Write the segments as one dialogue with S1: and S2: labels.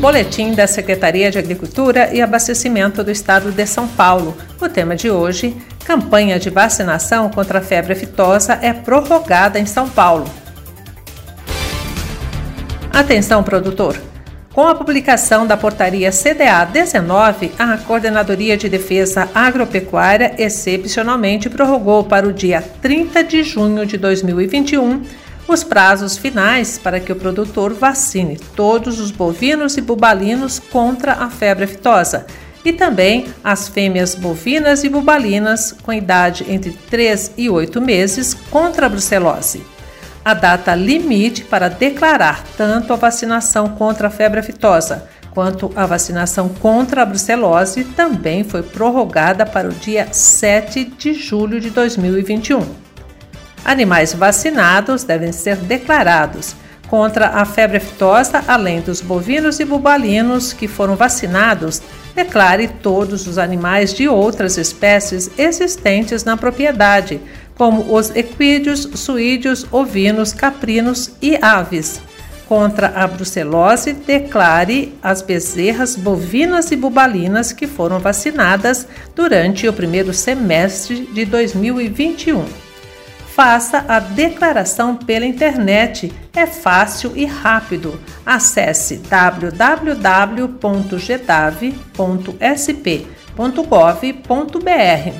S1: Boletim da Secretaria de Agricultura e Abastecimento do Estado de São Paulo. O tema de hoje: campanha de vacinação contra a febre aftosa é prorrogada em São Paulo. Atenção, produtor! Com a publicação da portaria CDA 19, a Coordenadoria de Defesa Agropecuária excepcionalmente prorrogou para o dia 30 de junho de 2021 os prazos finais para que o produtor vacine todos os bovinos e bubalinos contra a febre aftosa e também as fêmeas bovinas e bubalinas com idade entre 3 e 8 meses contra a brucelose. A data limite para declarar tanto a vacinação contra a febre aftosa quanto a vacinação contra a brucelose também foi prorrogada para o dia 7 de julho de 2021. Animais vacinados devem ser declarados contra a febre aftosa, além dos bovinos e bubalinos que foram vacinados. Declare todos os animais de outras espécies existentes na propriedade, como os equídeos, suídeos, ovinos, caprinos e aves. Contra a brucelose, declare as bezerras bovinas e bubalinas que foram vacinadas durante o primeiro semestre de 2021 faça a declaração pela internet. É fácil e rápido. Acesse www.gedave.sp.gov.br.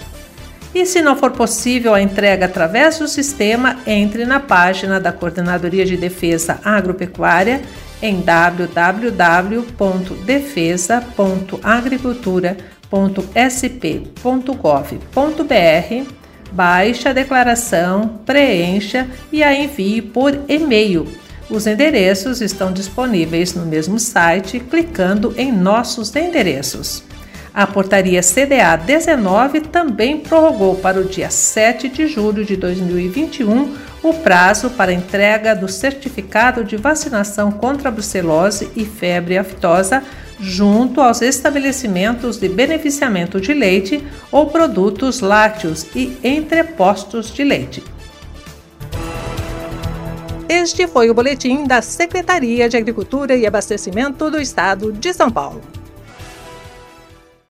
S1: E se não for possível a entrega através do sistema, entre na página da Coordenadoria de Defesa Agropecuária em www.defesa.agricultura.sp.gov.br Baixe a declaração, preencha e a envie por e-mail. Os endereços estão disponíveis no mesmo site clicando em nossos endereços. A portaria CDA 19 também prorrogou para o dia 7 de julho de 2021 o prazo para entrega do certificado de vacinação contra a brucelose e febre aftosa junto aos estabelecimentos de beneficiamento de leite ou produtos lácteos e entrepostos de leite. Este foi o boletim da Secretaria de Agricultura e Abastecimento do Estado de São Paulo.